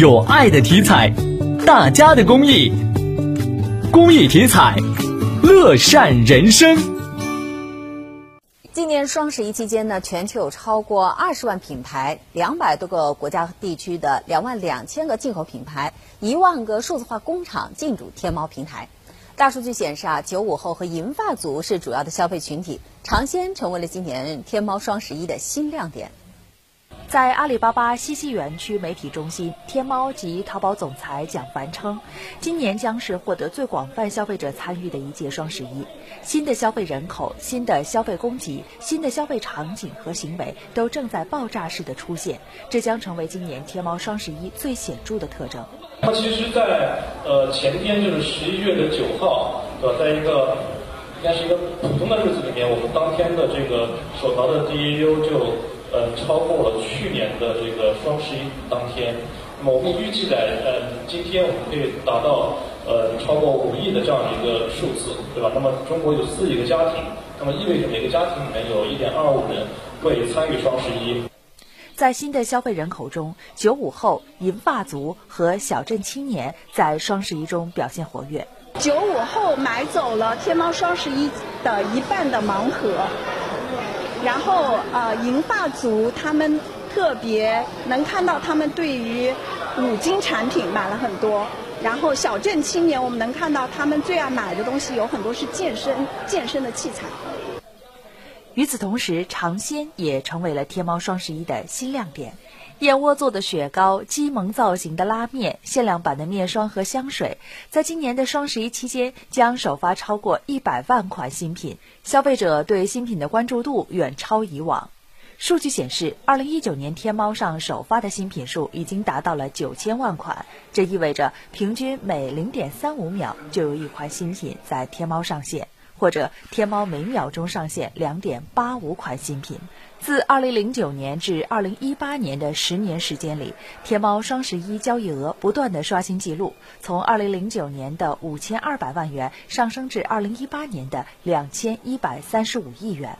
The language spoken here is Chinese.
有爱的体彩，大家的公益，公益体彩，乐善人生。今年双十一期间呢，全球有超过二十万品牌、两百多个国家和地区的两万两千个进口品牌、一万个数字化工厂进驻天猫平台。大数据显示啊，九五后和银发族是主要的消费群体，尝鲜成为了今年天猫双十一的新亮点。在阿里巴巴西溪园区媒体中心，天猫及淘宝总裁蒋凡称，今年将是获得最广泛消费者参与的一届双十一。新的消费人口、新的消费供给、新的消费场景和行为都正在爆炸式的出现，这将成为今年天猫双十一最显著的特征。那其实，在呃前天就是十一月的九号，呃，在一个应该是一个普通的日子里面，我们当天的这个手淘的 DAU 就。呃，超过了去年的这个双十一当天，那么我们预计在呃今天我们可以达到呃超过五亿的这样一个数字，对吧？那么中国有四亿个家庭，那么意味着每个家庭里面有一点二五人会参与双十一。在新的消费人口中，九五后、银发族和小镇青年在双十一中表现活跃。九五后买走了天猫双十一的一半的盲盒。然后，呃，银发族他们特别能看到他们对于五金产品买了很多。然后，小镇青年我们能看到他们最爱买的东西有很多是健身健身的器材。与此同时，尝鲜也成为了天猫双十一的新亮点。燕窝做的雪糕、鸡萌造型的拉面、限量版的面霜和香水，在今年的双十一期间将首发超过一百万款新品，消费者对新品的关注度远超以往。数据显示，二零一九年天猫上首发的新品数已经达到了九千万款，这意味着平均每零点三五秒就有一款新品在天猫上线。或者天猫每秒钟上线两点八五款新品。自二零零九年至二零一八年的十年时间里，天猫双十一交易额不断的刷新记录，从二零零九年的五千二百万元上升至二零一八年的两千一百三十五亿元。